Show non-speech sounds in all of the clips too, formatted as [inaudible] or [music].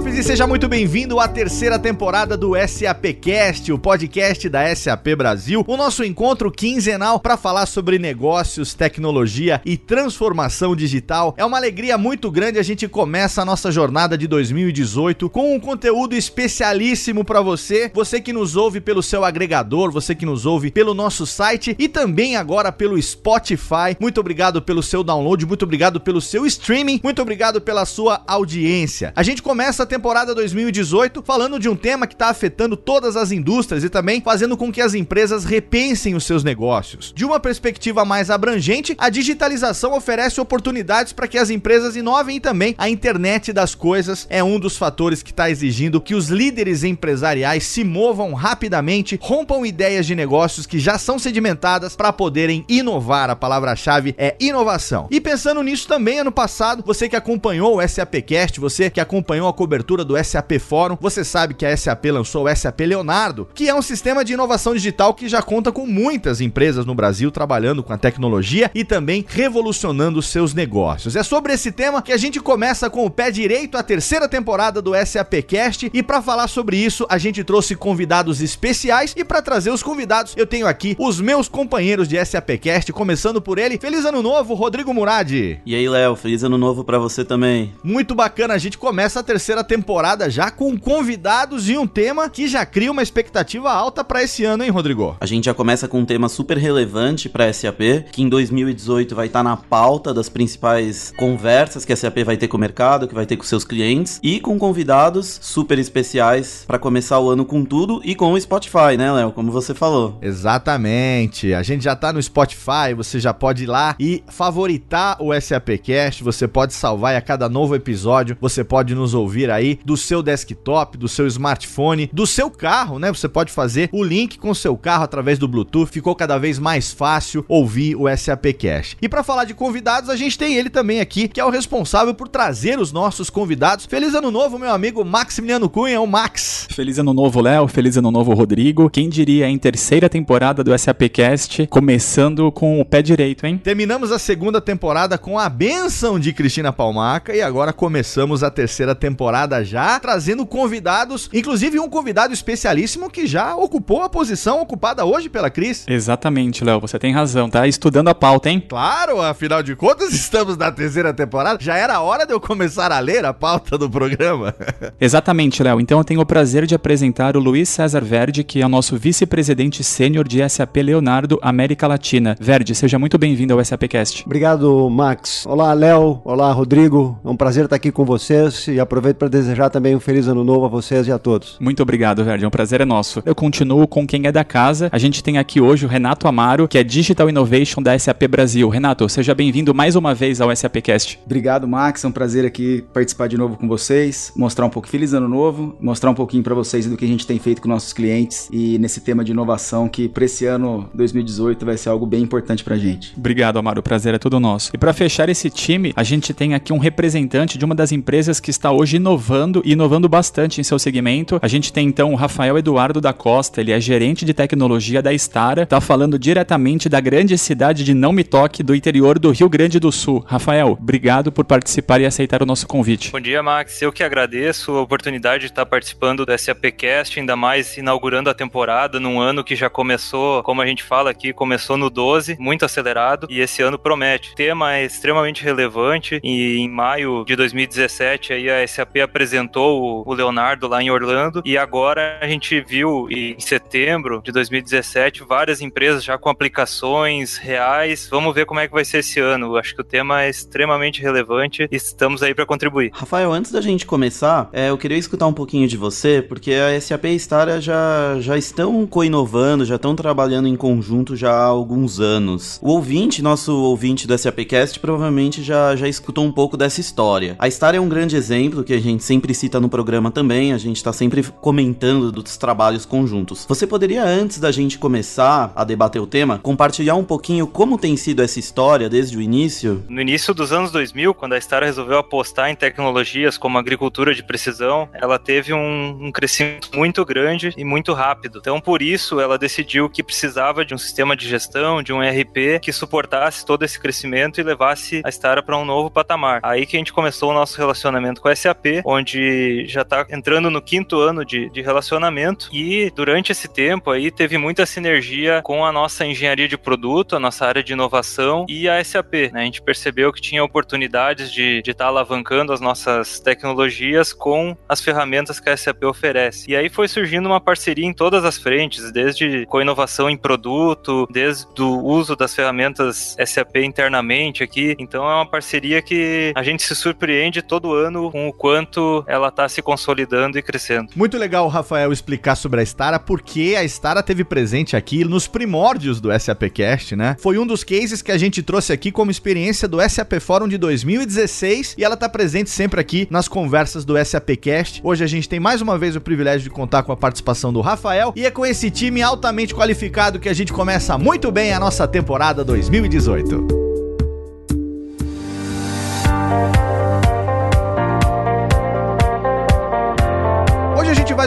Lopes e seja muito bem-vindo à terceira temporada do SAPcast, o podcast da SAP Brasil, o nosso encontro quinzenal para falar sobre negócios, tecnologia e transformação digital. É uma alegria muito grande a gente começa a nossa jornada de 2018 com um conteúdo especialíssimo para você, você que nos ouve pelo seu agregador, você que nos ouve pelo nosso site e também agora pelo Spotify. Muito obrigado pelo seu download, muito obrigado pelo seu streaming, muito obrigado pela sua audiência. A gente começa temporada 2018 falando de um tema que está afetando todas as indústrias e também fazendo com que as empresas repensem os seus negócios. De uma perspectiva mais abrangente, a digitalização oferece oportunidades para que as empresas inovem e também a internet das coisas é um dos fatores que está exigindo que os líderes empresariais se movam rapidamente, rompam ideias de negócios que já são sedimentadas para poderem inovar. A palavra-chave é inovação. E pensando nisso também, ano passado, você que acompanhou o SAPcast, você que acompanhou a cobertura cobertura do SAP Fórum, você sabe que a SAP lançou o SAP Leonardo, que é um sistema de inovação digital que já conta com muitas empresas no Brasil trabalhando com a tecnologia e também revolucionando seus negócios. É sobre esse tema que a gente começa com o pé direito a terceira temporada do SAP Cast e para falar sobre isso, a gente trouxe convidados especiais e para trazer os convidados, eu tenho aqui os meus companheiros de SAP Cast, começando por ele. Feliz ano novo, Rodrigo Murad. E aí, Léo, feliz ano novo para você também. Muito bacana, a gente começa a terceira temporada já com convidados e um tema que já cria uma expectativa alta para esse ano, hein, Rodrigo? A gente já começa com um tema super relevante para SAP, que em 2018 vai estar tá na pauta das principais conversas que a SAP vai ter com o mercado, que vai ter com seus clientes e com convidados super especiais para começar o ano com tudo e com o Spotify, né, Léo? Como você falou. Exatamente. A gente já tá no Spotify, você já pode ir lá e favoritar o SAPcast, você pode salvar e a cada novo episódio você pode nos ouvir aí aí do seu desktop, do seu smartphone, do seu carro, né? Você pode fazer o link com o seu carro através do Bluetooth. Ficou cada vez mais fácil ouvir o SAP Cash. E para falar de convidados, a gente tem ele também aqui, que é o responsável por trazer os nossos convidados. Feliz ano novo, meu amigo Maximiliano Cunha, o Max. Feliz ano novo, Léo. Feliz ano novo, Rodrigo. Quem diria em terceira temporada do SAPcast, começando com o pé direito, hein? Terminamos a segunda temporada com a benção de Cristina Palmaca e agora começamos a terceira temporada temporada já, trazendo convidados, inclusive um convidado especialíssimo que já ocupou a posição ocupada hoje pela Cris. Exatamente, Léo, você tem razão, tá estudando a pauta, hein? Claro, afinal de contas, [laughs] estamos na terceira temporada, já era hora de eu começar a ler a pauta do programa. [laughs] Exatamente, Léo, então eu tenho o prazer de apresentar o Luiz César Verde, que é o nosso vice-presidente sênior de SAP Leonardo América Latina. Verde, seja muito bem-vindo ao SAPcast. Obrigado, Max. Olá, Léo. Olá, Rodrigo. É um prazer estar aqui com vocês e aproveito para desejar também um feliz ano novo a vocês e a todos. Muito obrigado, Verde. É um prazer é nosso. Eu continuo com quem é da casa. A gente tem aqui hoje o Renato Amaro, que é Digital Innovation da SAP Brasil. Renato, seja bem-vindo mais uma vez ao SAPcast. Obrigado, Max. É um prazer aqui participar de novo com vocês, mostrar um pouco feliz ano novo, mostrar um pouquinho para vocês do que a gente tem feito com nossos clientes e nesse tema de inovação que para esse ano 2018 vai ser algo bem importante pra gente. Obrigado, Amaro. O prazer é todo nosso. E para fechar esse time, a gente tem aqui um representante de uma das empresas que está hoje inovando e inovando bastante em seu segmento. A gente tem então o Rafael Eduardo da Costa, ele é gerente de tecnologia da Stara, tá falando diretamente da grande cidade de Não Me Toque, do interior do Rio Grande do Sul. Rafael, obrigado por participar e aceitar o nosso convite. Bom dia, Max. Eu que agradeço a oportunidade de estar participando do SAPcast, ainda mais inaugurando a temporada num ano que já começou, como a gente fala aqui, começou no 12, muito acelerado, e esse ano promete. O tema é extremamente relevante e em maio de 2017 aí a SAP apresentou o Leonardo lá em Orlando e agora a gente viu em setembro de 2017 várias empresas já com aplicações reais. Vamos ver como é que vai ser esse ano. Acho que o tema é extremamente relevante e estamos aí para contribuir. Rafael, antes da gente começar, é, eu queria escutar um pouquinho de você, porque a SAP e Stara já, já estão co-inovando, já estão trabalhando em conjunto já há alguns anos. O ouvinte, nosso ouvinte do SAPcast, provavelmente já, já escutou um pouco dessa história. A Star é um grande exemplo que a gente gente sempre cita no programa também, a gente está sempre comentando dos trabalhos conjuntos. Você poderia, antes da gente começar a debater o tema, compartilhar um pouquinho como tem sido essa história desde o início? No início dos anos 2000, quando a Star resolveu apostar em tecnologias como agricultura de precisão, ela teve um, um crescimento muito grande e muito rápido. Então, por isso, ela decidiu que precisava de um sistema de gestão, de um ERP que suportasse todo esse crescimento e levasse a Star para um novo patamar. Aí que a gente começou o nosso relacionamento com a SAP, onde já está entrando no quinto ano de, de relacionamento e durante esse tempo aí teve muita sinergia com a nossa engenharia de produto, a nossa área de inovação e a SAP. Né? A gente percebeu que tinha oportunidades de estar de tá alavancando as nossas tecnologias com as ferramentas que a SAP oferece. E aí foi surgindo uma parceria em todas as frentes, desde com inovação em produto, desde o uso das ferramentas SAP internamente aqui. Então é uma parceria que a gente se surpreende todo ano com o quanto ela está se consolidando e crescendo. Muito legal o Rafael explicar sobre a Stara, porque a Stara teve presente aqui nos primórdios do SAPcast, né? Foi um dos cases que a gente trouxe aqui como experiência do SAP Forum de 2016 e ela está presente sempre aqui nas conversas do SAPcast. Hoje a gente tem mais uma vez o privilégio de contar com a participação do Rafael e é com esse time altamente qualificado que a gente começa muito bem a nossa temporada 2018.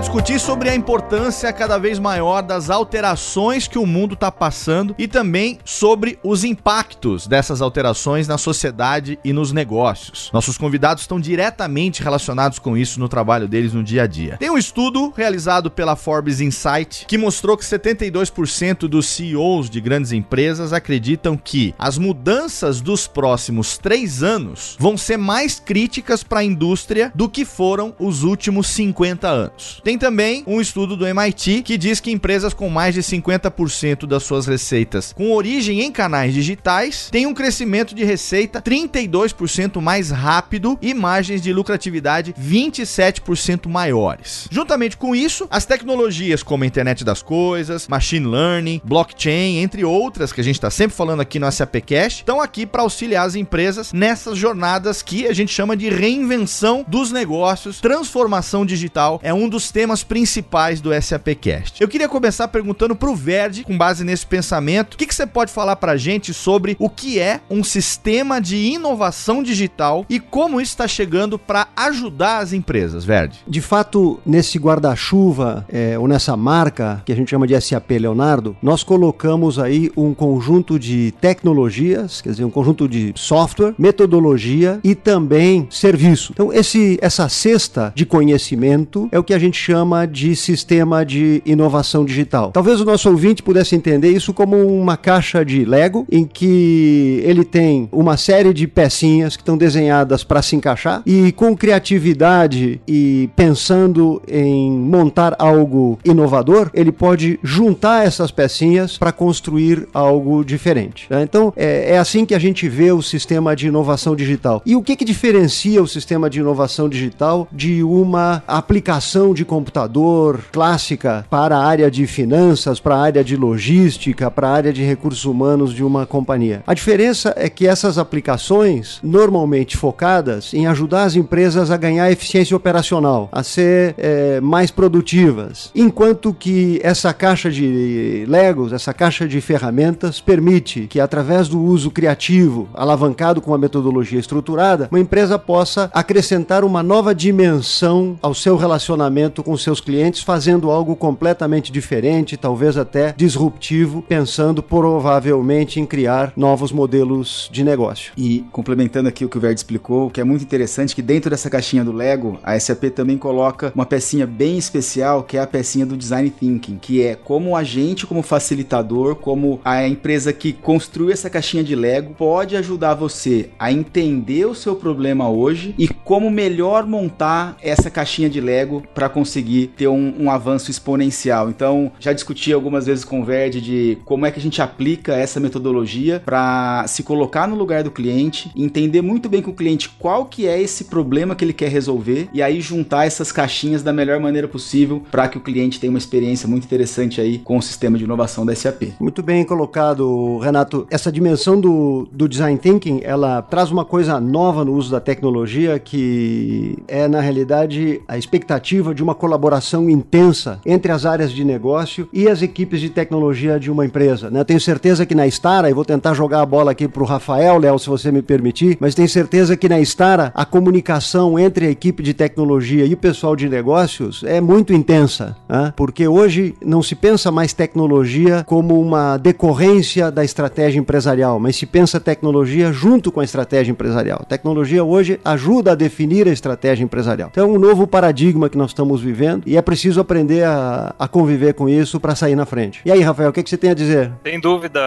Discutir sobre a importância cada vez maior das alterações que o mundo está passando e também sobre os impactos dessas alterações na sociedade e nos negócios. Nossos convidados estão diretamente relacionados com isso no trabalho deles no dia a dia. Tem um estudo realizado pela Forbes Insight que mostrou que 72% dos CEOs de grandes empresas acreditam que as mudanças dos próximos três anos vão ser mais críticas para a indústria do que foram os últimos 50 anos. Tem também um estudo do MIT que diz que empresas com mais de 50% das suas receitas com origem em canais digitais têm um crescimento de receita 32% mais rápido e margens de lucratividade 27% maiores. Juntamente com isso, as tecnologias como a internet das coisas, machine learning, blockchain, entre outras que a gente está sempre falando aqui no SAP Cash, estão aqui para auxiliar as empresas nessas jornadas que a gente chama de reinvenção dos negócios, transformação digital é um dos temas principais do SAPcast. Eu queria começar perguntando para o Verde, com base nesse pensamento, o que, que você pode falar para a gente sobre o que é um sistema de inovação digital e como isso está chegando para ajudar as empresas, Verde? De fato, nesse guarda-chuva é, ou nessa marca que a gente chama de SAP Leonardo, nós colocamos aí um conjunto de tecnologias, quer dizer, um conjunto de software, metodologia e também serviço. Então, esse, essa cesta de conhecimento é o que a gente chama de sistema de inovação digital. Talvez o nosso ouvinte pudesse entender isso como uma caixa de Lego em que ele tem uma série de pecinhas que estão desenhadas para se encaixar e com criatividade e pensando em montar algo inovador, ele pode juntar essas pecinhas para construir algo diferente. Né? Então é, é, assim que a gente vê o sistema de inovação digital. E o que, que diferencia o sistema de inovação digital de uma aplicação de computador clássica para a área de finanças, para a área de logística, para a área de recursos humanos de uma companhia. A diferença é que essas aplicações, normalmente focadas em ajudar as empresas a ganhar eficiência operacional, a ser é, mais produtivas, enquanto que essa caixa de Legos, essa caixa de ferramentas, permite que, através do uso criativo, alavancado com a metodologia estruturada, uma empresa possa acrescentar uma nova dimensão ao seu relacionamento com seus clientes fazendo algo completamente diferente, talvez até disruptivo, pensando provavelmente em criar novos modelos de negócio. E complementando aqui o que o Verde explicou, que é muito interessante que dentro dessa caixinha do Lego, a SAP também coloca uma pecinha bem especial, que é a pecinha do design thinking, que é como a gente, como facilitador, como a empresa que construiu essa caixinha de Lego, pode ajudar você a entender o seu problema hoje e como melhor montar essa caixinha de Lego para construir conseguir ter um, um avanço exponencial. Então, já discuti algumas vezes com o Verde de como é que a gente aplica essa metodologia para se colocar no lugar do cliente, entender muito bem com o cliente qual que é esse problema que ele quer resolver e aí juntar essas caixinhas da melhor maneira possível para que o cliente tenha uma experiência muito interessante aí com o sistema de inovação da SAP. Muito bem colocado, Renato. Essa dimensão do, do design thinking, ela traz uma coisa nova no uso da tecnologia que é na realidade a expectativa de uma colaboração intensa entre as áreas de negócio e as equipes de tecnologia de uma empresa. Né? Tenho certeza que na Stara, e vou tentar jogar a bola aqui para o Rafael, Léo, se você me permitir, mas tenho certeza que na Stara a comunicação entre a equipe de tecnologia e o pessoal de negócios é muito intensa, né? porque hoje não se pensa mais tecnologia como uma decorrência da estratégia empresarial, mas se pensa tecnologia junto com a estratégia empresarial. A tecnologia hoje ajuda a definir a estratégia empresarial. Então, é um novo paradigma que nós estamos vivendo e é preciso aprender a, a conviver com isso para sair na frente. E aí, Rafael, o que, que você tem a dizer? Sem dúvida,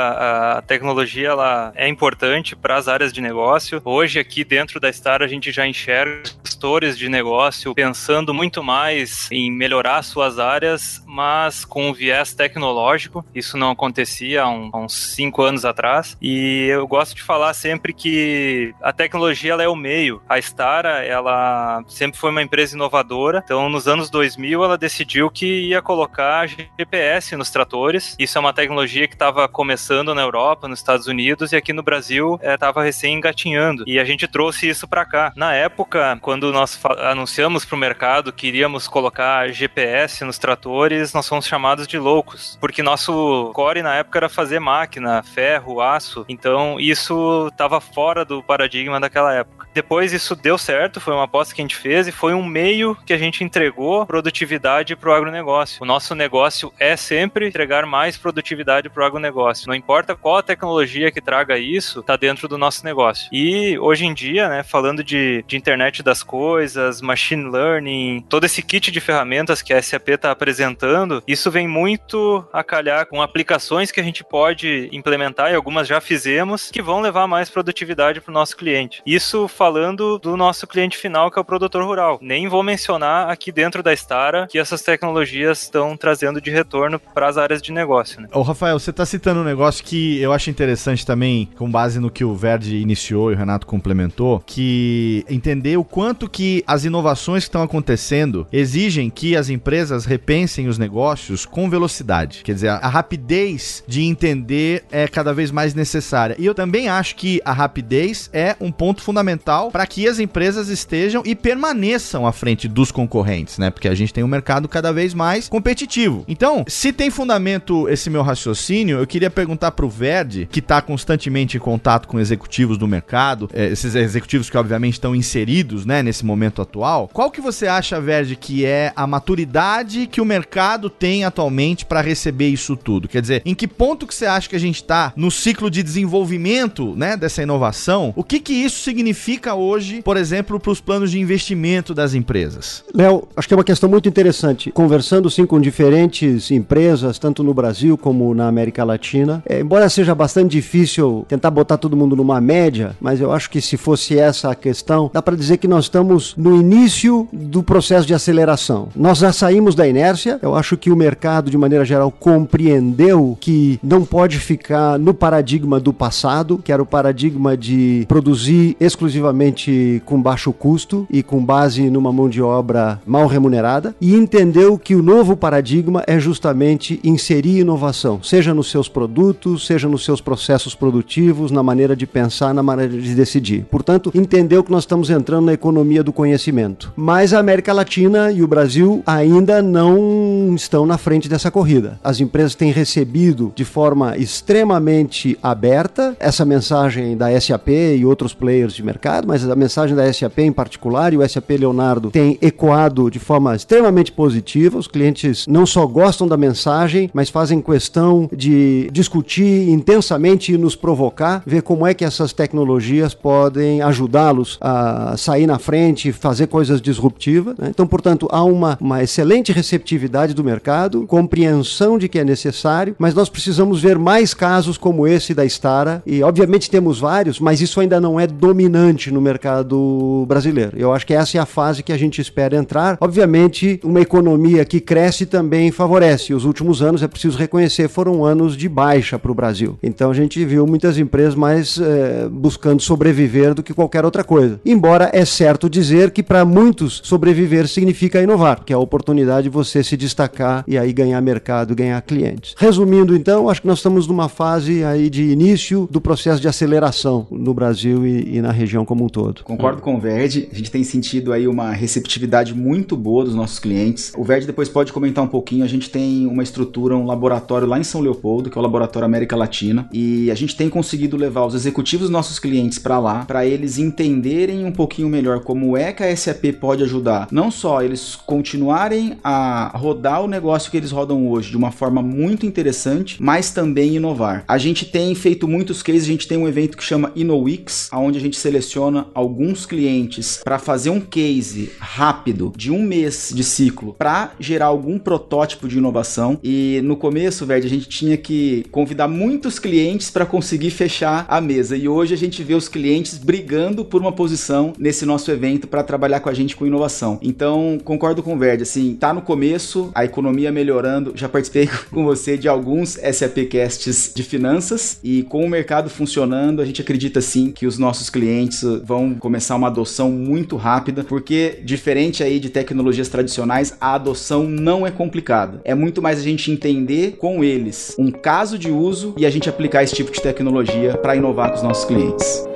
a tecnologia ela é importante para as áreas de negócio. Hoje, aqui dentro da Star, a gente já enxerga gestores de negócio pensando muito mais em melhorar suas áreas, mas com um viés tecnológico. Isso não acontecia há, um, há uns cinco anos atrás. E eu gosto de falar sempre que a tecnologia ela é o meio. A Stara, ela sempre foi uma empresa inovadora. Então, nos anos 2000, ela decidiu que ia colocar GPS nos tratores. Isso é uma tecnologia que estava começando na Europa, nos Estados Unidos, e aqui no Brasil estava é, recém engatinhando. E a gente trouxe isso para cá. Na época, quando nós anunciamos para o mercado que iríamos colocar GPS nos tratores, nós fomos chamados de loucos, porque nosso core na época era fazer máquina, ferro, aço. Então, isso estava fora do paradigma daquela época. Depois isso deu certo, foi uma aposta que a gente fez e foi um meio que a gente entregou produtividade para o agronegócio. O nosso negócio é sempre entregar mais produtividade para o agronegócio. Não importa qual a tecnologia que traga isso, está dentro do nosso negócio. E hoje em dia, né, falando de, de internet das coisas, machine learning, todo esse kit de ferramentas que a SAP está apresentando, isso vem muito a calhar com aplicações que a gente pode implementar e algumas já fizemos que vão levar mais produtividade para o nosso cliente. Isso falando do nosso cliente final, que é o produtor rural. Nem vou mencionar aqui dentro da Stara que essas tecnologias estão trazendo de retorno para as áreas de negócio. Né? Ô, Rafael, você está citando um negócio que eu acho interessante também, com base no que o Verde iniciou e o Renato complementou, que entender o quanto que as inovações que estão acontecendo exigem que as empresas repensem os negócios com velocidade. Quer dizer, a rapidez de entender é cada vez mais necessária. E eu também acho que a rapidez é um ponto fundamental para que as empresas estejam e permaneçam à frente dos concorrentes, né? Porque a gente tem um mercado cada vez mais competitivo. Então, se tem fundamento esse meu raciocínio, eu queria perguntar para o Verde, que está constantemente em contato com executivos do mercado, é, esses executivos que obviamente estão inseridos, né, nesse momento atual, qual que você acha, Verde, que é a maturidade que o mercado tem atualmente para receber isso tudo? Quer dizer, em que ponto que você acha que a gente está no ciclo de desenvolvimento, né, dessa inovação? O que que isso significa hoje, por exemplo, para os planos de investimento das empresas? Léo, acho que é uma questão muito interessante. Conversando sim com diferentes empresas, tanto no Brasil como na América Latina, é, embora seja bastante difícil tentar botar todo mundo numa média, mas eu acho que se fosse essa a questão, dá para dizer que nós estamos no início do processo de aceleração. Nós já saímos da inércia, eu acho que o mercado, de maneira geral, compreendeu que não pode ficar no paradigma do passado, que era o paradigma de produzir exclusivamente com baixo custo e com base numa mão de obra mal remunerada e entendeu que o novo paradigma é justamente inserir inovação, seja nos seus produtos, seja nos seus processos produtivos, na maneira de pensar, na maneira de decidir. Portanto, entendeu que nós estamos entrando na economia do conhecimento. Mas a América Latina e o Brasil ainda não estão na frente dessa corrida. As empresas têm recebido de forma extremamente aberta essa mensagem da SAP e outros players de mercado mas a mensagem da SAP em particular e o SAP Leonardo tem ecoado de forma extremamente positiva. Os clientes não só gostam da mensagem, mas fazem questão de discutir intensamente e nos provocar, ver como é que essas tecnologias podem ajudá-los a sair na frente, fazer coisas disruptivas. Né? Então, portanto, há uma, uma excelente receptividade do mercado, compreensão de que é necessário, mas nós precisamos ver mais casos como esse da Stara e, obviamente, temos vários, mas isso ainda não é dominante no mercado brasileiro. Eu acho que essa é a fase que a gente espera entrar. Obviamente, uma economia que cresce também favorece. Os últimos anos, é preciso reconhecer, foram anos de baixa para o Brasil. Então a gente viu muitas empresas mais é, buscando sobreviver do que qualquer outra coisa. Embora é certo dizer que para muitos sobreviver significa inovar, que é a oportunidade de você se destacar e aí ganhar mercado, ganhar clientes. Resumindo então, acho que nós estamos numa fase aí de início do processo de aceleração no Brasil e, e na região como um todo. Concordo com o Verde, a gente tem sentido aí uma receptividade muito boa dos nossos clientes. O Verde depois pode comentar um pouquinho, a gente tem uma estrutura, um laboratório lá em São Leopoldo, que é o Laboratório América Latina, e a gente tem conseguido levar os executivos dos nossos clientes para lá, para eles entenderem um pouquinho melhor como é que a SAP pode ajudar, não só eles continuarem a rodar o negócio que eles rodam hoje de uma forma muito interessante, mas também inovar. A gente tem feito muitos cases, a gente tem um evento que chama InnoWix, onde a gente seleciona alguns clientes para fazer um case rápido de um mês de ciclo para gerar algum protótipo de inovação. E no começo, velho, a gente tinha que convidar muitos clientes para conseguir fechar a mesa. E hoje a gente vê os clientes brigando por uma posição nesse nosso evento para trabalhar com a gente com inovação. Então, concordo com o Verde, assim, tá no começo, a economia melhorando. Já participei [laughs] com você de alguns SAP Casts de finanças e com o mercado funcionando, a gente acredita sim que os nossos clientes vão começar uma adoção muito rápida, porque diferente aí de tecnologias tradicionais, a adoção não é complicada. É muito mais a gente entender com eles um caso de uso e a gente aplicar esse tipo de tecnologia para inovar com os nossos clientes.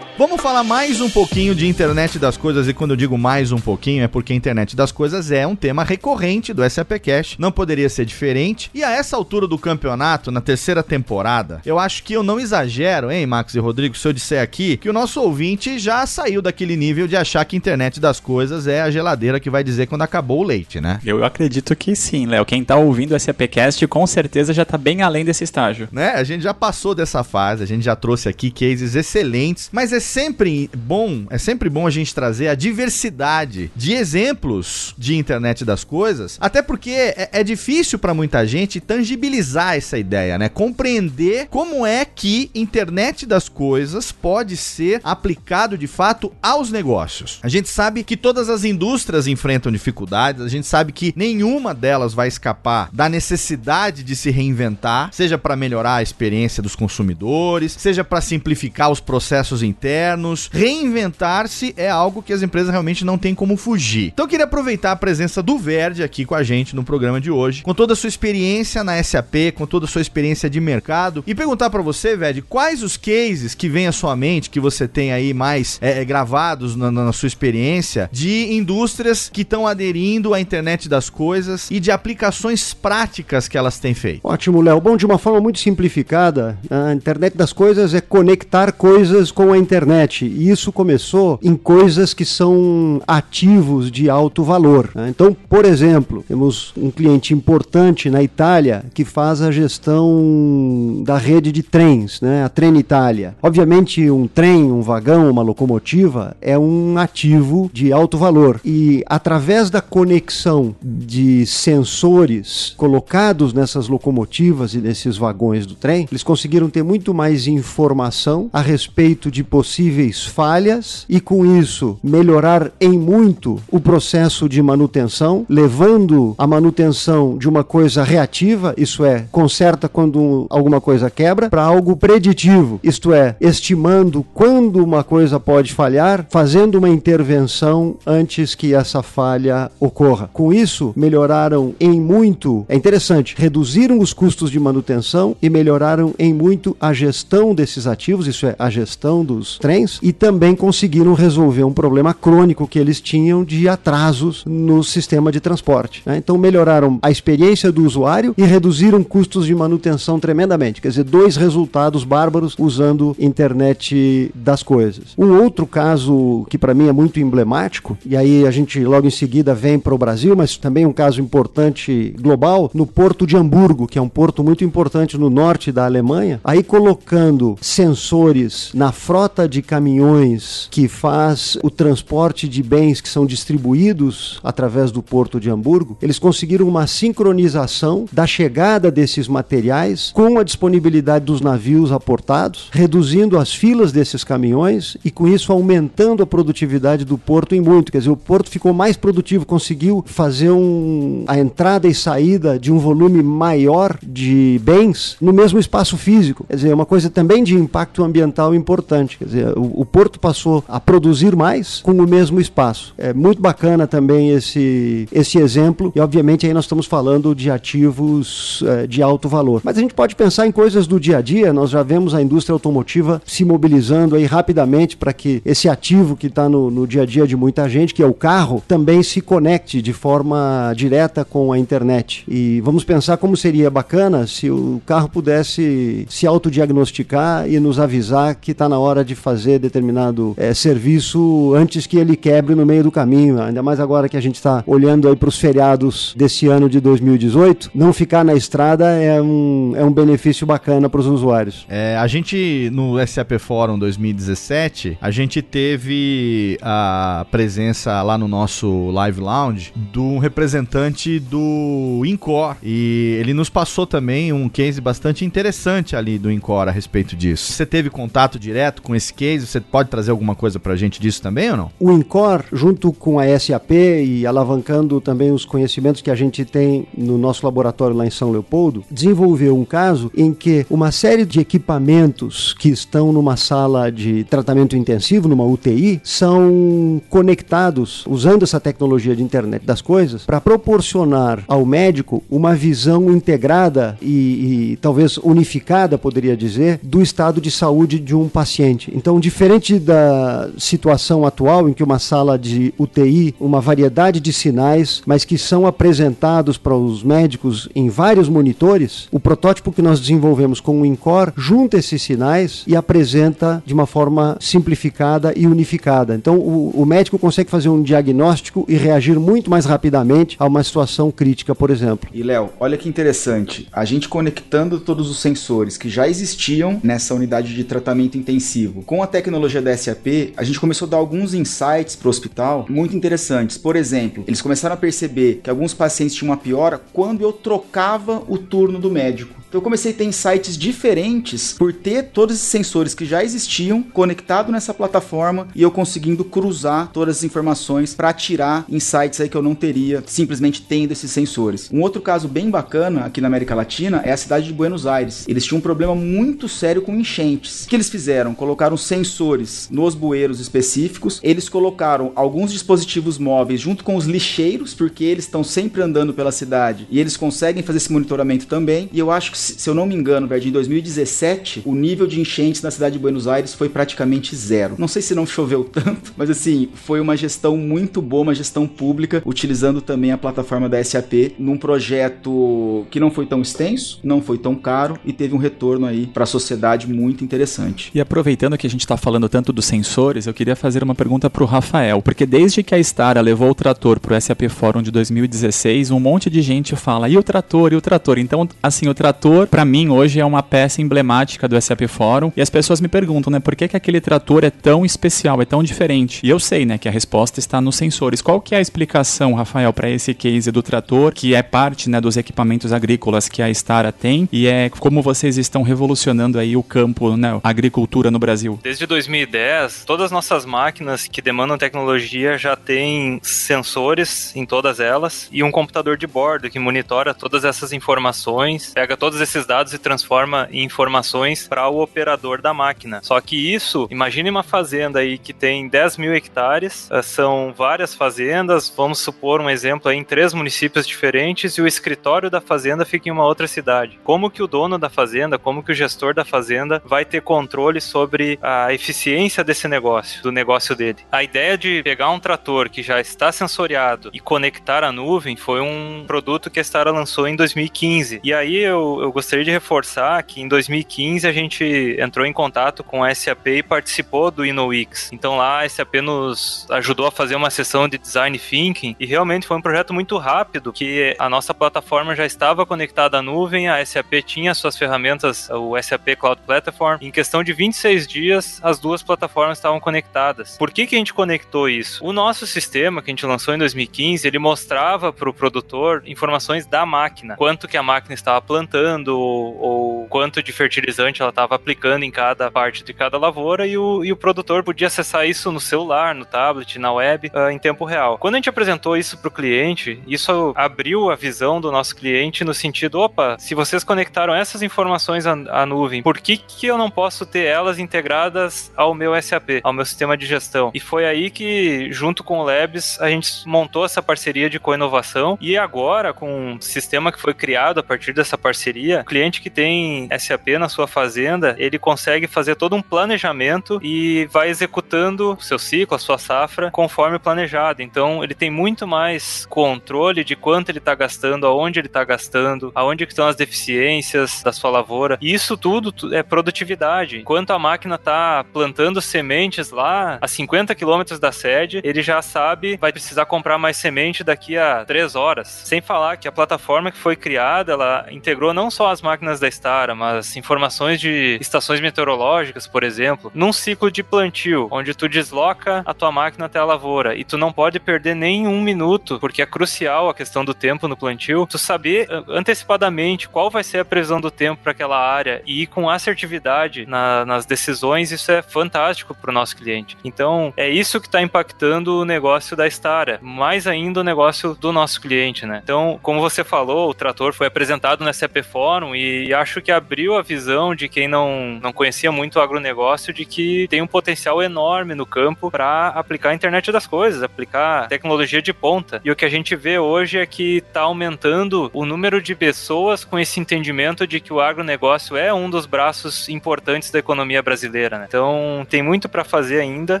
Vamos falar mais um pouquinho de internet das coisas e quando eu digo mais um pouquinho é porque a internet das coisas é um tema recorrente do SAP Cash, não poderia ser diferente. E a essa altura do campeonato, na terceira temporada, eu acho que eu não exagero, hein, Max e Rodrigo, se eu disser aqui que o nosso ouvinte já saiu daquele nível de achar que a internet das coisas é a geladeira que vai dizer quando acabou o leite, né? Eu acredito que sim, Léo. Quem tá ouvindo o SAPcast com certeza já tá bem além desse estágio. Né? A gente já passou dessa fase, a gente já trouxe aqui cases excelentes, mas é sempre bom, é sempre bom a gente trazer a diversidade de exemplos de internet das coisas, até porque é, é difícil para muita gente tangibilizar essa ideia, né? Compreender como é que internet das coisas pode ser aplicado de fato aos negócios. A gente sabe que todas as indústrias enfrentam dificuldades, a gente sabe que nenhuma delas vai escapar da necessidade de se reinventar, seja para melhorar a experiência dos consumidores, seja para simplificar os processos internos internos. Reinventar-se é algo que as empresas realmente não têm como fugir. Então eu queria aproveitar a presença do Verde aqui com a gente no programa de hoje, com toda a sua experiência na SAP, com toda a sua experiência de mercado, e perguntar para você, Verde, quais os cases que vem à sua mente, que você tem aí mais é, gravados na, na sua experiência, de indústrias que estão aderindo à internet das coisas e de aplicações práticas que elas têm feito. Ótimo, Léo. Bom, de uma forma muito simplificada, a internet das coisas é conectar coisas com a internet. E isso começou em coisas que são ativos de alto valor. né? Então, por exemplo, temos um cliente importante na Itália que faz a gestão da rede de trens, né? a Trenitalia. Obviamente, um trem, um vagão, uma locomotiva é um ativo de alto valor. E através da conexão de sensores colocados nessas locomotivas e nesses vagões do trem, eles conseguiram ter muito mais informação a respeito de possíveis falhas e, com isso, melhorar em muito o processo de manutenção, levando a manutenção de uma coisa reativa, isso é, conserta quando alguma coisa quebra, para algo preditivo, isto é, estimando quando uma coisa pode falhar, fazendo uma intervenção antes que essa falha ocorra. Com isso, melhoraram em muito, é interessante, reduziram os custos de manutenção e melhoraram em muito a gestão desses ativos, isso é, a gestão dos trens, e também conseguiram resolver um problema crônico que eles tinham de atrasos no sistema de transporte. né? Então melhoraram a experiência do usuário e reduziram custos de manutenção tremendamente. Quer dizer, dois resultados bárbaros usando internet das coisas. Um outro caso que para mim é muito emblemático, e aí a gente logo em seguida vem para o Brasil, mas também um caso importante global, no porto de Hamburgo, que é um porto muito importante no norte da Alemanha, aí colocando sensores na frota de caminhões que faz o transporte de bens que são distribuídos através do porto de Hamburgo, eles conseguiram uma sincronização da chegada desses materiais com a disponibilidade dos navios aportados, reduzindo as filas desses caminhões e com isso aumentando a produtividade do porto em muito. Quer dizer, o porto ficou mais produtivo, conseguiu fazer um, a entrada e saída de um volume maior de bens no mesmo espaço físico. Quer dizer, é uma coisa também de impacto ambiental importante. Quer dizer, o, o porto passou a produzir mais com o mesmo espaço. É muito bacana também esse, esse exemplo e, obviamente, aí nós estamos falando de ativos é, de alto valor. Mas a gente pode pensar em coisas do dia a dia, nós já vemos a indústria automotiva se mobilizando aí rapidamente para que esse ativo que está no, no dia a dia de muita gente, que é o carro, também se conecte de forma direta com a internet. E vamos pensar como seria bacana se o carro pudesse se autodiagnosticar e nos avisar que está na hora de fazer determinado é, serviço antes que ele quebre no meio do caminho. Ainda mais agora que a gente está olhando aí para os feriados desse ano de 2018, não ficar na estrada é um, é um benefício bacana para os usuários. É, a gente no SAP Forum 2017, a gente teve a presença lá no nosso Live Lounge um representante do Incor e ele nos passou também um case bastante interessante ali do Incor a respeito disso. Você teve contato direto com esse case? Você pode trazer alguma coisa pra gente disso também ou não? O Incor, junto com a SAP e alavancando também os conhecimentos que a gente tem no nosso laboratório lá em São Leopoldo, desenvolveu um caso em que uma série de equipamentos que estão numa sala de tratamento intensivo, numa UTI, são conectados usando essa tecnologia de internet das coisas para proporcionar ao médico uma visão integrada e, e talvez unificada, poderia dizer, do estado de saúde de um paciente. Então, diferente da situação atual em que uma sala de UTI, uma variedade de sinais, mas que são apresentados para os médicos em vários monitores, o protótipo que nós desenvolvemos com o INCOR junta esses sinais e apresenta de uma forma simplificada e unificada. Então, o, o médico consegue fazer um diagnóstico e reagir muito mais rapidamente a uma situação crítica, por exemplo. E Léo, olha que interessante. A gente conectando todos os sensores que já existiam nessa unidade de tratamento intensivo com a tecnologia da SAP, a gente começou a dar alguns insights para o hospital muito interessantes. Por exemplo, eles começaram a perceber que alguns pacientes tinham uma piora quando eu trocava o turno do médico. Então eu comecei a ter insights diferentes por ter todos esses sensores que já existiam conectado nessa plataforma e eu conseguindo cruzar todas as informações para tirar insights aí que eu não teria simplesmente tendo esses sensores. Um outro caso bem bacana aqui na América Latina é a cidade de Buenos Aires. Eles tinham um problema muito sério com enchentes. O que eles fizeram? Colocaram sensores nos bueiros específicos. Eles colocaram alguns dispositivos móveis junto com os lixeiros, porque eles estão sempre andando pela cidade e eles conseguem fazer esse monitoramento também. E eu acho que se eu não me engano, velho, em 2017, o nível de enchentes na cidade de Buenos Aires foi praticamente zero. Não sei se não choveu [laughs] tanto, mas assim, foi uma gestão muito boa, uma gestão pública, utilizando também a plataforma da SAP num projeto que não foi tão extenso, não foi tão caro e teve um retorno aí para a sociedade muito interessante. E aproveitando que a gente está falando tanto dos sensores, eu queria fazer uma pergunta para o Rafael, porque desde que a Stara levou o trator para o SAP Forum de 2016, um monte de gente fala, e o trator, e o trator? Então, assim, o trator trator, para mim, hoje é uma peça emblemática do SAP Forum. E as pessoas me perguntam, né, por que, que aquele trator é tão especial, é tão diferente? E eu sei, né, que a resposta está nos sensores. Qual que é a explicação, Rafael, para esse case do trator, que é parte, né, dos equipamentos agrícolas que a Stara tem e é como vocês estão revolucionando aí o campo, né, a agricultura no Brasil? Desde 2010, todas as nossas máquinas que demandam tecnologia já têm sensores em todas elas e um computador de bordo que monitora todas essas informações, pega todos esses dados e transforma em informações para o operador da máquina. Só que isso, imagine uma fazenda aí que tem 10 mil hectares, eh, são várias fazendas, vamos supor um exemplo aí em três municípios diferentes e o escritório da fazenda fica em uma outra cidade. Como que o dono da fazenda, como que o gestor da fazenda vai ter controle sobre a eficiência desse negócio, do negócio dele? A ideia de pegar um trator que já está sensoriado e conectar à nuvem foi um produto que a Stara lançou em 2015. E aí eu, eu gostaria de reforçar que em 2015 a gente entrou em contato com a SAP e participou do InnoWix. Então lá a SAP nos ajudou a fazer uma sessão de design thinking e realmente foi um projeto muito rápido que a nossa plataforma já estava conectada à nuvem, a SAP tinha suas ferramentas, o SAP Cloud Platform. Em questão de 26 dias, as duas plataformas estavam conectadas. Por que, que a gente conectou isso? O nosso sistema que a gente lançou em 2015, ele mostrava para o produtor informações da máquina, quanto que a máquina estava plantando ou quanto de fertilizante ela estava aplicando em cada parte de cada lavoura e o, e o produtor podia acessar isso no celular, no tablet, na web, uh, em tempo real. Quando a gente apresentou isso para o cliente, isso abriu a visão do nosso cliente no sentido, opa, se vocês conectaram essas informações à, à nuvem, por que, que eu não posso ter elas integradas ao meu SAP, ao meu sistema de gestão? E foi aí que, junto com o Labs, a gente montou essa parceria de co-inovação e agora, com um sistema que foi criado a partir dessa parceria, o cliente que tem SAP na sua fazenda, ele consegue fazer todo um planejamento e vai executando seu ciclo, a sua safra, conforme planejado. Então, ele tem muito mais controle de quanto ele está gastando, aonde ele está gastando, aonde estão as deficiências da sua lavoura. E isso tudo é produtividade. Enquanto a máquina está plantando sementes lá a 50 quilômetros da sede, ele já sabe vai precisar comprar mais semente daqui a três horas. Sem falar que a plataforma que foi criada, ela integrou não só as máquinas da Stara, mas informações de estações meteorológicas, por exemplo, num ciclo de plantio, onde tu desloca a tua máquina até a lavoura e tu não pode perder nem um minuto, porque é crucial a questão do tempo no plantio, tu saber ah, antecipadamente qual vai ser a previsão do tempo para aquela área e ir com assertividade na, nas decisões, isso é fantástico para o nosso cliente. Então, é isso que está impactando o negócio da Stara, mais ainda o negócio do nosso cliente, né? Então, como você falou, o trator foi apresentado na CP4 fórum e acho que abriu a visão de quem não, não conhecia muito o agronegócio de que tem um potencial enorme no campo para aplicar a internet das coisas, aplicar tecnologia de ponta. E o que a gente vê hoje é que está aumentando o número de pessoas com esse entendimento de que o agronegócio é um dos braços importantes da economia brasileira. Né? Então tem muito para fazer ainda,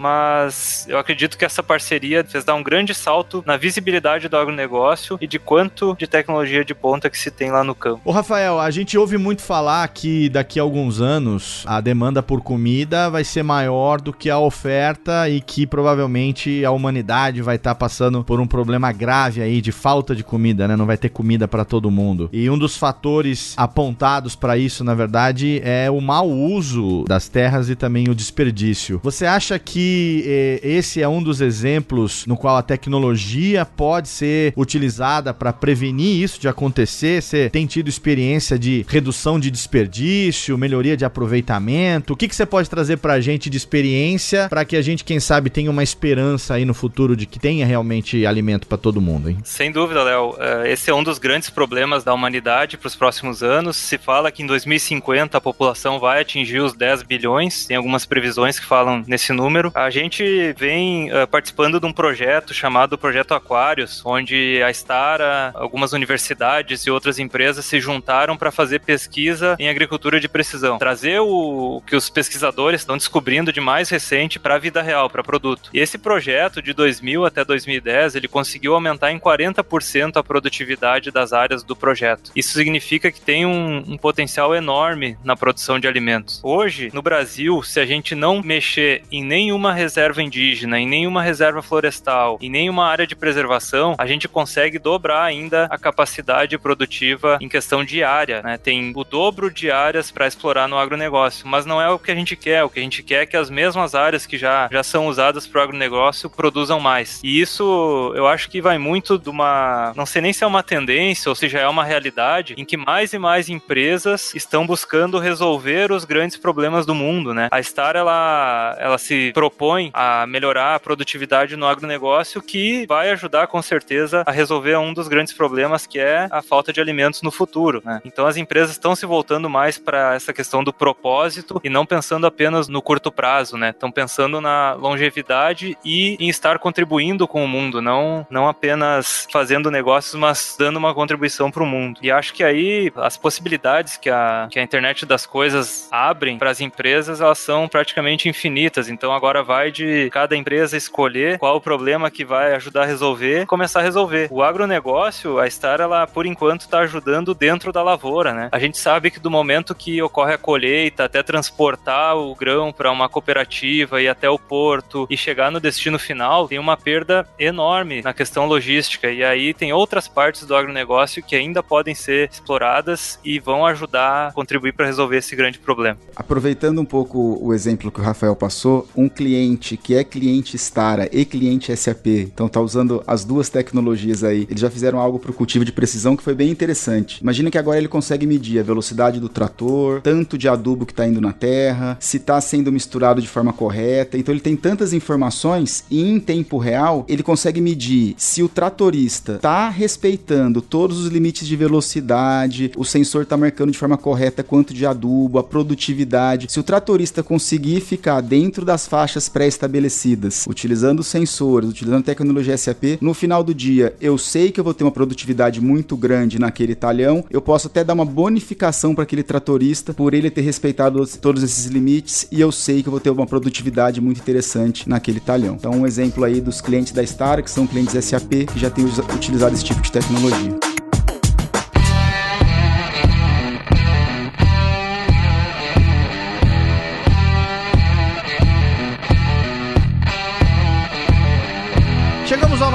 mas eu acredito que essa parceria fez dar um grande salto na visibilidade do agronegócio e de quanto de tecnologia de ponta que se tem lá no campo. o Rafael, a gente ouve muito falar que daqui a alguns anos a demanda por comida vai ser maior do que a oferta e que provavelmente a humanidade vai estar tá passando por um problema grave aí de falta de comida, né? Não vai ter comida para todo mundo. E um dos fatores apontados para isso, na verdade, é o mau uso das terras e também o desperdício. Você acha que eh, esse é um dos exemplos no qual a tecnologia pode ser utilizada para prevenir isso de acontecer? Você tem tido experiência de redução de desperdício, melhoria de aproveitamento? O que, que você pode trazer para a gente de experiência para que a gente, quem sabe, tenha uma esperança aí no futuro de que tenha realmente alimento para todo mundo, hein? Sem dúvida, Léo. Eh, esse é um dos grandes problemas da humanidade para os próximos anos. Se fala que em 2050 a população vai atingir os 10 bilhões, tem algumas previsões que falam nesse número. A gente vem uh, participando de um projeto chamado Projeto Aquários, onde a Stara, algumas universidades e outras empresas se juntaram para fazer pesquisa em agricultura de precisão. Trazer o que os pesquisadores estão descobrindo de mais recente para a vida real, para produto. E esse projeto, de 2000 até 2010, ele conseguiu aumentar em 40% a produtividade das áreas do projeto. Isso significa que tem um, um potencial enorme na produção de alimentos. Hoje, no Brasil, se a gente não mexer em nenhuma reserva indígena, em nenhuma reserva florestal, em nenhuma área de preservação, a gente consegue dobrar ainda a capacidade produtiva em questão de área. Né? Tem o dobro de áreas para explorar no agronegócio, mas não é o que a gente quer. O que a gente quer é que as mesmas áreas que já, já são usadas para o agronegócio produzam mais. E isso eu acho que vai muito de uma. Não sei nem se é uma tendência ou se já é uma realidade, em que mais e mais empresas estão buscando resolver os grandes problemas do mundo. Né? A Star ela, ela se propõe a melhorar a produtividade no agronegócio, que vai ajudar com certeza a resolver um dos grandes problemas que é a falta de alimentos no futuro. Né? Então as empresas estão se voltando mais para essa questão do propósito e não pensando apenas no curto prazo, né? Estão pensando na longevidade e em estar contribuindo com o mundo, não, não apenas fazendo negócios, mas dando uma contribuição para o mundo. E acho que aí as possibilidades que a, que a internet das coisas abrem para as empresas, elas são praticamente infinitas. Então agora vai de cada empresa escolher qual o problema que vai ajudar a resolver, começar a resolver. O agronegócio, a Star, ela por enquanto está ajudando dentro da lavoura, né? A gente sabe que do momento que ocorre a colheita até transportar o grão para uma cooperativa e até o porto e chegar no destino final, tem uma perda enorme na questão logística. E aí tem outras partes do agronegócio que ainda podem ser exploradas e vão ajudar a contribuir para resolver esse grande problema. Aproveitando um pouco o exemplo que o Rafael passou, um cliente que é cliente Stara e cliente SAP, então tá usando as duas tecnologias aí, eles já fizeram algo para o cultivo de precisão que foi bem interessante. Imagina que agora ele consegue medir a velocidade do trator, tanto de adubo que está indo na terra, se está sendo misturado de forma correta. Então ele tem tantas informações e em tempo real ele consegue medir se o tratorista está respeitando todos os limites de velocidade, o sensor está marcando de forma correta quanto de adubo, a produtividade. Se o tratorista conseguir ficar dentro das faixas pré-estabelecidas, utilizando sensores, utilizando tecnologia SAP, no final do dia eu sei que eu vou ter uma produtividade muito grande naquele talhão, eu posso até dar uma bonificação para aquele tratorista por ele ter respeitado todos esses limites e eu sei que eu vou ter uma produtividade muito interessante naquele talhão. Então, um exemplo aí dos clientes da Star, que são clientes SAP, que já têm utilizado esse tipo de tecnologia.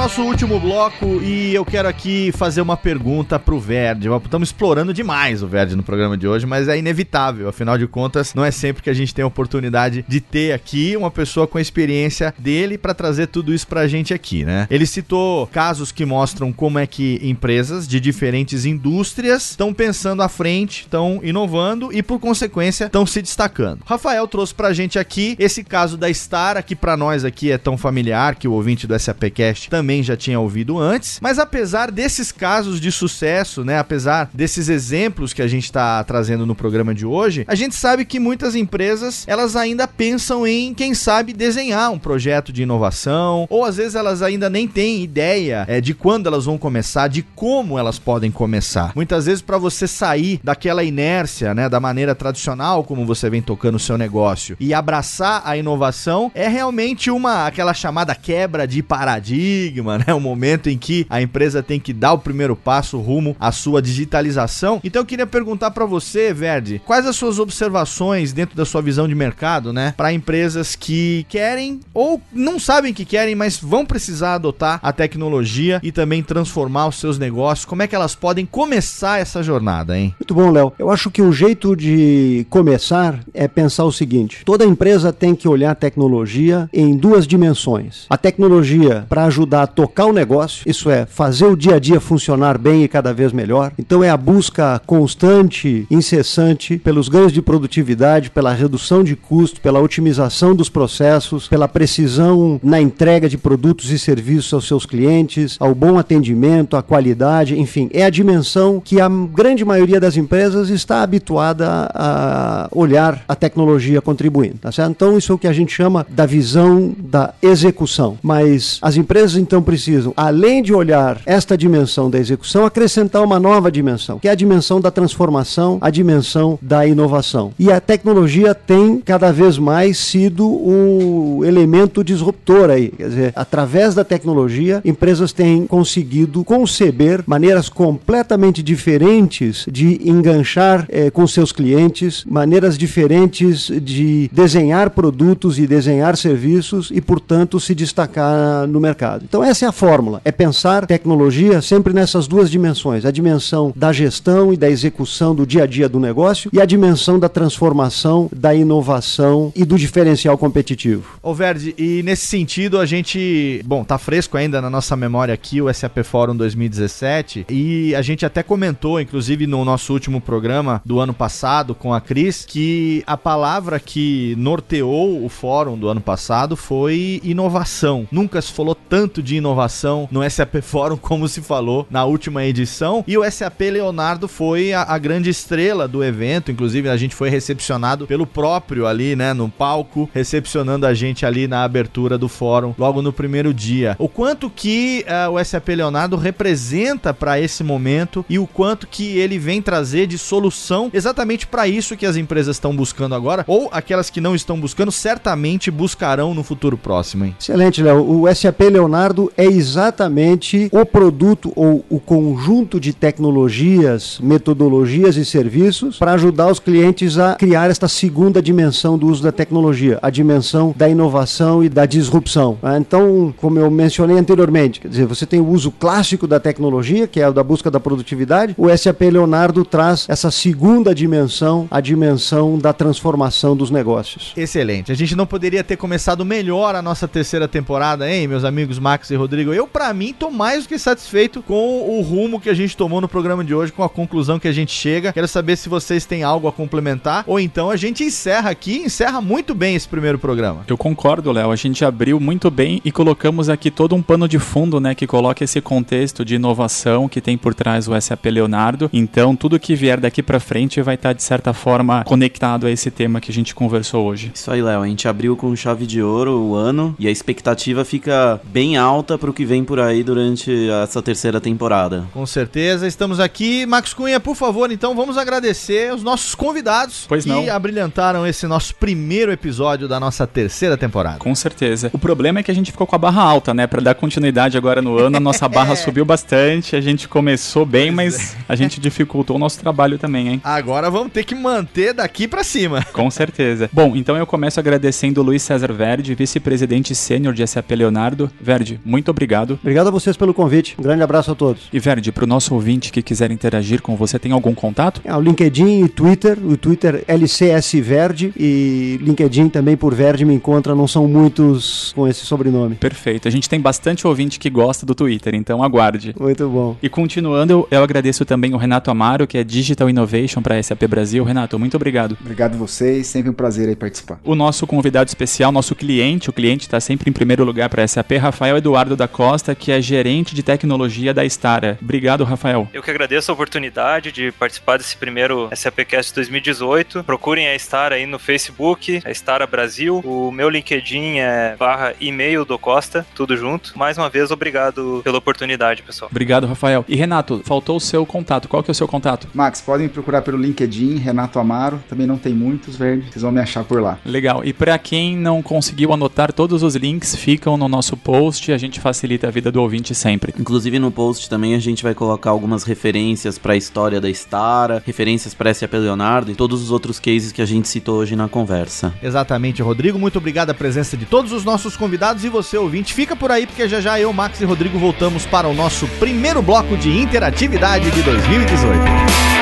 Nosso último bloco e eu quero aqui fazer uma pergunta pro Verde. Estamos explorando demais o Verde no programa de hoje, mas é inevitável. Afinal de contas, não é sempre que a gente tem a oportunidade de ter aqui uma pessoa com a experiência dele para trazer tudo isso pra gente aqui, né? Ele citou casos que mostram como é que empresas de diferentes indústrias estão pensando à frente, estão inovando e, por consequência, estão se destacando. Rafael trouxe pra gente aqui esse caso da Star, que para nós aqui é tão familiar que o ouvinte do SAPcast também já tinha ouvido antes, mas apesar desses casos de sucesso, né, apesar desses exemplos que a gente está trazendo no programa de hoje, a gente sabe que muitas empresas elas ainda pensam em, quem sabe, desenhar um projeto de inovação, ou às vezes elas ainda nem têm ideia é, de quando elas vão começar, de como elas podem começar. Muitas vezes para você sair daquela inércia, né, da maneira tradicional como você vem tocando o seu negócio e abraçar a inovação é realmente uma aquela chamada quebra de paradigma paradigma, né? O momento em que a empresa tem que dar o primeiro passo rumo à sua digitalização. Então eu queria perguntar para você, Verde, quais as suas observações dentro da sua visão de mercado, né, para empresas que querem ou não sabem que querem, mas vão precisar adotar a tecnologia e também transformar os seus negócios. Como é que elas podem começar essa jornada, hein? Muito bom, Léo. Eu acho que o jeito de começar é pensar o seguinte: toda empresa tem que olhar a tecnologia em duas dimensões. A tecnologia para ajudar tocar o negócio, isso é, fazer o dia a dia funcionar bem e cada vez melhor. Então é a busca constante, incessante pelos ganhos de produtividade, pela redução de custo, pela otimização dos processos, pela precisão na entrega de produtos e serviços aos seus clientes, ao bom atendimento, à qualidade, enfim, é a dimensão que a grande maioria das empresas está habituada a olhar a tecnologia contribuindo, tá certo? Então isso é o que a gente chama da visão da execução. Mas as empresas então precisam, além de olhar esta dimensão da execução, acrescentar uma nova dimensão, que é a dimensão da transformação, a dimensão da inovação. E a tecnologia tem cada vez mais sido o elemento disruptor aí. Quer dizer, através da tecnologia, empresas têm conseguido conceber maneiras completamente diferentes de enganchar eh, com seus clientes, maneiras diferentes de desenhar produtos e desenhar serviços e, portanto, se destacar no mercado mercado. Então essa é a fórmula, é pensar tecnologia sempre nessas duas dimensões, a dimensão da gestão e da execução do dia a dia do negócio e a dimensão da transformação, da inovação e do diferencial competitivo. Ô Verde, e nesse sentido a gente, bom, tá fresco ainda na nossa memória aqui o SAP Forum 2017 e a gente até comentou, inclusive no nosso último programa do ano passado com a Cris, que a palavra que norteou o fórum do ano passado foi inovação. Nunca se falou tanto de inovação no SAP Forum como se falou na última edição. E o SAP Leonardo foi a, a, grande estrela do evento. Inclusive, a gente foi recepcionado pelo próprio ali, né, no palco, recepcionando a gente ali na abertura do fórum, logo no primeiro dia. O quanto que uh, o SAP Leonardo representa para esse momento e o quanto que ele vem trazer de solução exatamente para isso que as empresas estão buscando agora, ou aquelas que não estão buscando, certamente buscarão no futuro próximo, hein? Excelente, Léo. O SAP Leonardo é exatamente o produto ou o conjunto de tecnologias, metodologias e serviços para ajudar os clientes a criar esta segunda dimensão do uso da tecnologia, a dimensão da inovação e da disrupção. Né? Então, como eu mencionei anteriormente, quer dizer, você tem o uso clássico da tecnologia, que é o da busca da produtividade, o SAP Leonardo traz essa segunda dimensão, a dimensão da transformação dos negócios. Excelente. A gente não poderia ter começado melhor a nossa terceira temporada, hein, meus amigos Max e Rodrigo? Eu, para mim, tô mais do que satisfeito com o rumo que a gente tomou no programa de hoje, com a conclusão que a gente chega. Quero saber se vocês têm algo a complementar ou então a gente encerra aqui, encerra muito bem esse primeiro programa. Eu concordo, Léo. A gente abriu muito bem e colocamos aqui todo um pano de fundo, né, que coloca esse contexto de inovação que tem por trás o SAP Leonardo. Então, tudo que vier daqui para frente vai estar de certa forma conectado a esse tema que a gente conversou hoje. Isso aí, Léo. A gente abriu com chave de ouro o ano e a expectativa fica bem alta para o que vem por aí durante essa terceira temporada. Com certeza. Estamos aqui. Max Cunha, por favor, então vamos agradecer os nossos convidados pois que não. abrilhantaram esse nosso primeiro episódio da nossa terceira temporada. Com certeza. O problema é que a gente ficou com a barra alta, né? Para dar continuidade agora no ano, a nossa barra [laughs] subiu bastante. A gente começou bem, mas a gente dificultou o nosso trabalho também, hein? Agora vamos ter que manter daqui para cima. Com certeza. Bom, então eu começo agradecendo o Luiz César Verde, vice-presidente sênior de SAP Leonardo. Verde, muito obrigado. Obrigado a vocês pelo convite. Um grande abraço a todos. E Verde, para o nosso ouvinte que quiser interagir com você, tem algum contato? É, o LinkedIn e Twitter, o Twitter LCS Verde e LinkedIn também por Verde me encontra, não são muitos com esse sobrenome. Perfeito. A gente tem bastante ouvinte que gosta do Twitter, então aguarde. Muito bom. E continuando, eu, eu agradeço também o Renato Amaro, que é Digital Innovation para SAP Brasil. Renato, muito obrigado. Obrigado a vocês, sempre um prazer aí participar. O nosso convidado especial, nosso cliente, o cliente está sempre em primeiro lugar para SAP, Rafael Eduardo da Costa, que é gerente de tecnologia da Stara. Obrigado, Rafael. Eu que agradeço a oportunidade de participar desse primeiro SAPcast 2018. Procurem a Stara aí no Facebook, a Stara Brasil. O meu LinkedIn é barra e-mail do Costa, tudo junto. Mais uma vez, obrigado pela oportunidade, pessoal. Obrigado, Rafael. E Renato, faltou o seu contato. Qual que é o seu contato? Max, podem me procurar pelo LinkedIn, Renato Amaro. Também não tem muitos, verde. Vocês vão me achar por lá. Legal. E para quem não conseguiu anotar, todos os links ficam no nosso post. A gente facilita a vida do ouvinte sempre. Inclusive no post também a gente vai colocar algumas referências para a história da Stara, referências para SAP Leonardo e todos os outros cases que a gente citou hoje na conversa. Exatamente, Rodrigo. Muito obrigado a presença de todos os nossos convidados e você, ouvinte. Fica por aí porque já já eu, Max e Rodrigo voltamos para o nosso primeiro bloco de interatividade de 2018.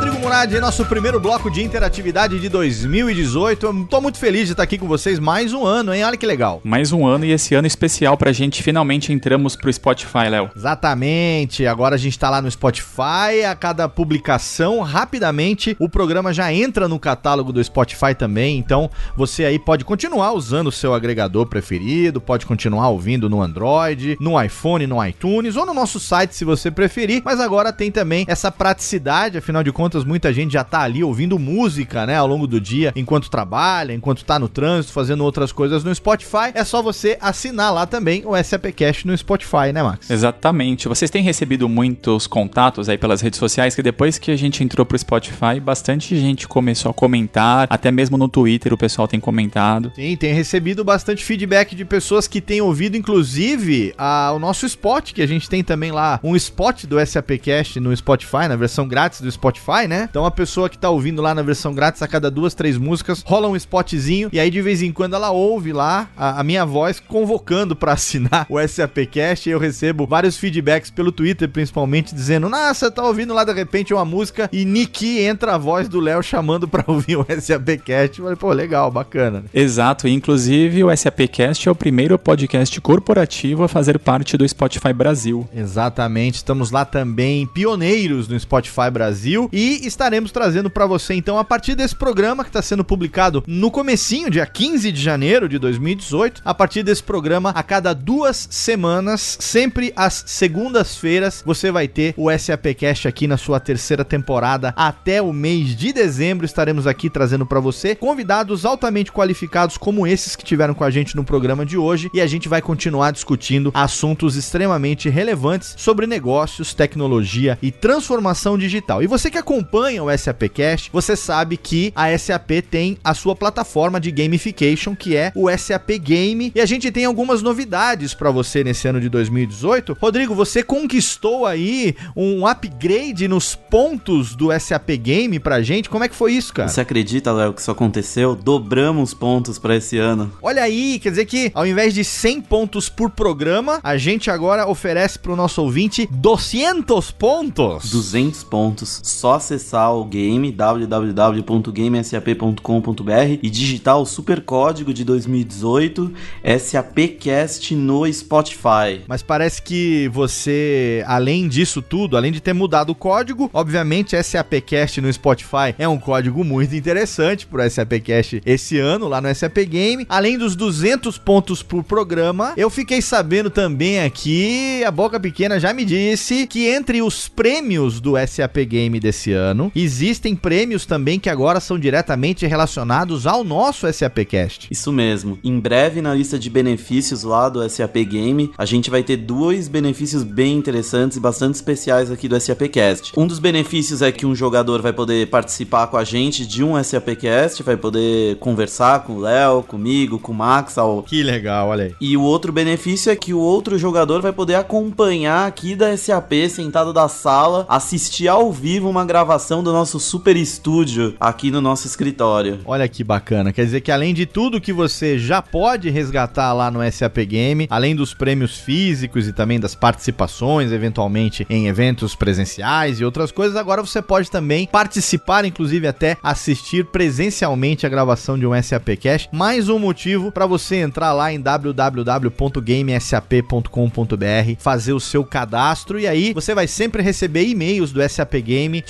Rodrigo Murad, nosso primeiro bloco de interatividade de 2018. Eu tô muito feliz de estar aqui com vocês mais um ano, hein? Olha que legal. Mais um ano e esse ano especial pra gente. Finalmente entramos pro Spotify, Léo. Exatamente. Agora a gente tá lá no Spotify. A cada publicação, rapidamente, o programa já entra no catálogo do Spotify também. Então você aí pode continuar usando o seu agregador preferido, pode continuar ouvindo no Android, no iPhone, no iTunes ou no nosso site se você preferir. Mas agora tem também essa praticidade, afinal de contas, muita gente já tá ali ouvindo música, né, ao longo do dia, enquanto trabalha, enquanto tá no trânsito, fazendo outras coisas no Spotify. É só você assinar lá também o SAPcast no Spotify, né, Max? Exatamente. Vocês têm recebido muitos contatos aí pelas redes sociais que depois que a gente entrou pro Spotify, bastante gente começou a comentar, até mesmo no Twitter o pessoal tem comentado. Sim, tem recebido bastante feedback de pessoas que têm ouvido, inclusive, a, o nosso spot, que a gente tem também lá, um spot do SAPcast no Spotify, na versão grátis do Spotify, né? Então a pessoa que tá ouvindo lá na versão grátis, a cada duas, três músicas, rola um spotzinho, e aí de vez em quando ela ouve lá a, a minha voz convocando pra assinar o SAPcast, e eu recebo vários feedbacks pelo Twitter, principalmente, dizendo, nossa, tá ouvindo lá de repente uma música, e Niki entra a voz do Léo chamando pra ouvir o SAPcast. Eu falei, pô, legal, bacana. Exato, e inclusive o SAPcast é o primeiro podcast corporativo a fazer parte do Spotify Brasil. Exatamente, estamos lá também pioneiros no Spotify Brasil e estaremos trazendo para você então a partir desse programa que está sendo publicado no comecinho, dia 15 de janeiro de 2018, a partir desse programa a cada duas semanas, sempre às segundas-feiras, você vai ter o SAPcast aqui na sua terceira temporada até o mês de dezembro estaremos aqui trazendo para você convidados altamente qualificados como esses que tiveram com a gente no programa de hoje e a gente vai continuar discutindo assuntos extremamente relevantes sobre negócios, tecnologia e transformação digital. E você que acompanha o SAPcast, você sabe que a SAP tem a sua plataforma de gamification, que é o SAP Game, e a gente tem algumas novidades para você nesse ano de 2018. Rodrigo, você conquistou aí um upgrade nos pontos do SAP Game pra gente. Como é que foi isso, cara? Você acredita, Léo, que isso aconteceu? Dobramos pontos para esse ano. Olha aí, quer dizer que ao invés de 100 pontos por programa, a gente agora oferece pro nosso ouvinte 200 pontos. 200 pontos. Só acessar o game www.gamesap.com.br e digitar o super código de 2018 SAPcast no Spotify. Mas parece que você, além disso tudo, além de ter mudado o código, obviamente SAPcast no Spotify é um código muito interessante pro SAPcast esse ano lá no SAP Game. Além dos 200 pontos por programa, eu fiquei sabendo também aqui, a boca pequena já me disse que entre os prêmios do SAP Game desse ano, existem prêmios também que agora são diretamente relacionados ao nosso SAPcast. Isso mesmo. Em breve na lista de benefícios lá do SAP Game, a gente vai ter dois benefícios bem interessantes e bastante especiais aqui do SAPcast. Um dos benefícios é que um jogador vai poder participar com a gente de um SAPcast, vai poder conversar com o Léo, comigo, com o Max, ao... Que legal, olha aí. E o outro benefício é que o outro jogador vai poder acompanhar aqui da SAP, sentado da sala, assistir ao vivo uma gravação do nosso super estúdio aqui no nosso escritório. Olha que bacana. Quer dizer que além de tudo que você já pode resgatar lá no SAP Game, além dos prêmios físicos e também das participações, eventualmente em eventos presenciais e outras coisas, agora você pode também participar, inclusive até assistir presencialmente a gravação de um SAP Cash. Mais um motivo para você entrar lá em www.gamesap.com.br, fazer o seu cadastro e aí você vai sempre receber e-mails do SAP Game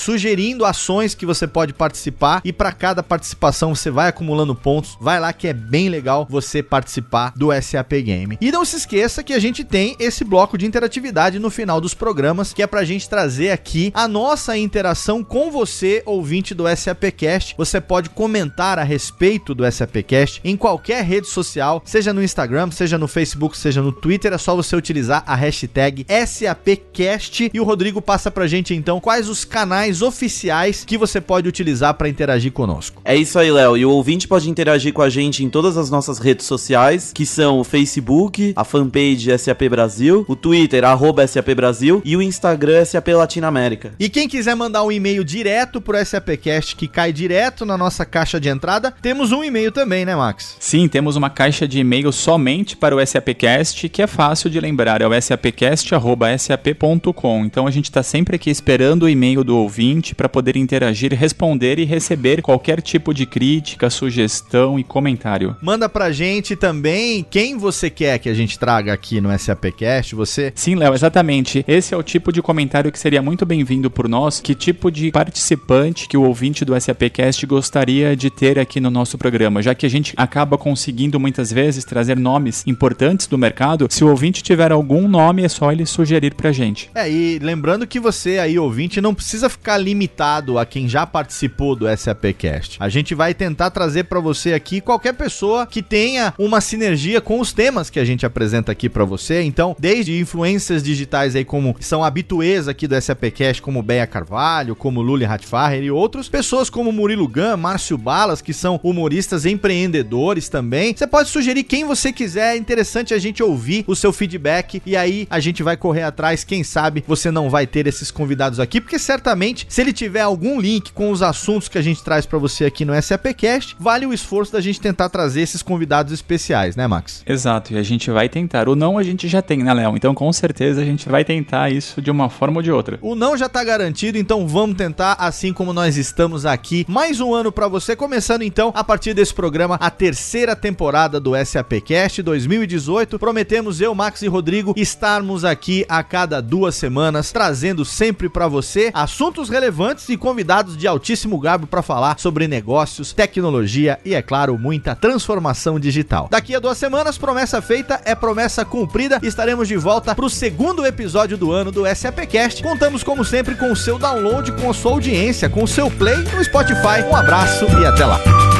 ações que você pode participar e para cada participação você vai acumulando pontos. Vai lá que é bem legal você participar do SAP Game. E não se esqueça que a gente tem esse bloco de interatividade no final dos programas, que é pra gente trazer aqui a nossa interação com você, ouvinte do SAPcast. Você pode comentar a respeito do SAPcast em qualquer rede social, seja no Instagram, seja no Facebook, seja no Twitter, é só você utilizar a hashtag SAPcast e o Rodrigo passa pra gente então quais os canais oficiais que você pode utilizar para interagir conosco. É isso aí, Léo. E o ouvinte pode interagir com a gente em todas as nossas redes sociais, que são o Facebook, a fanpage SAP Brasil, o Twitter, arroba SAP Brasil, e o Instagram SAP Latinoamérica. E quem quiser mandar um e-mail direto pro SAPcast, que cai direto na nossa caixa de entrada, temos um e-mail também, né, Max? Sim, temos uma caixa de e-mail somente para o SAPcast, que é fácil de lembrar, é o sapcast.sap.com. Então a gente está sempre aqui esperando o e-mail do ouvinte para poder interagir, responder e receber qualquer tipo de crítica, sugestão e comentário. Manda pra gente também quem você quer que a gente traga aqui no SAPcast, você... Sim, Léo, exatamente. Esse é o tipo de comentário que seria muito bem-vindo por nós. Que tipo de participante que o ouvinte do SAPcast gostaria de ter aqui no nosso programa? Já que a gente acaba conseguindo muitas vezes trazer nomes importantes do mercado, se o ouvinte tiver algum nome, é só ele sugerir pra gente. É, e lembrando que você aí, ouvinte, não precisa ficar limitado a quem já participou do SAPcast. A gente vai tentar trazer para você aqui qualquer pessoa que tenha uma sinergia com os temas que a gente apresenta aqui para você. Então, desde influências digitais aí como são habituês aqui do SAPcast, como Beia Carvalho, como Luli Hatfarer e outros, pessoas como Murilo Gun, Márcio Balas, que são humoristas empreendedores também. Você pode sugerir quem você quiser, é interessante a gente ouvir o seu feedback e aí a gente vai correr atrás, quem sabe você não vai ter esses convidados aqui, porque certamente se ele tiver algum link com os assuntos que a gente traz para você aqui no SAPcast, vale o esforço da gente tentar trazer esses convidados especiais, né, Max? Exato, e a gente vai tentar. O não a gente já tem, né, Léo? Então com certeza a gente vai tentar isso de uma forma ou de outra. O não já tá garantido, então vamos tentar, assim como nós estamos aqui. Mais um ano para você, começando então a partir desse programa a terceira temporada do SAPcast 2018. Prometemos eu, Max e Rodrigo estarmos aqui a cada duas semanas, trazendo sempre para você assuntos relevantes e convidados de altíssimo garbo para falar sobre negócios, tecnologia e, é claro, muita transformação digital. Daqui a duas semanas, promessa feita é promessa cumprida. Estaremos de volta para o segundo episódio do ano do SAPcast. Contamos, como sempre, com o seu download, com a sua audiência, com o seu play no Spotify. Um abraço e até lá.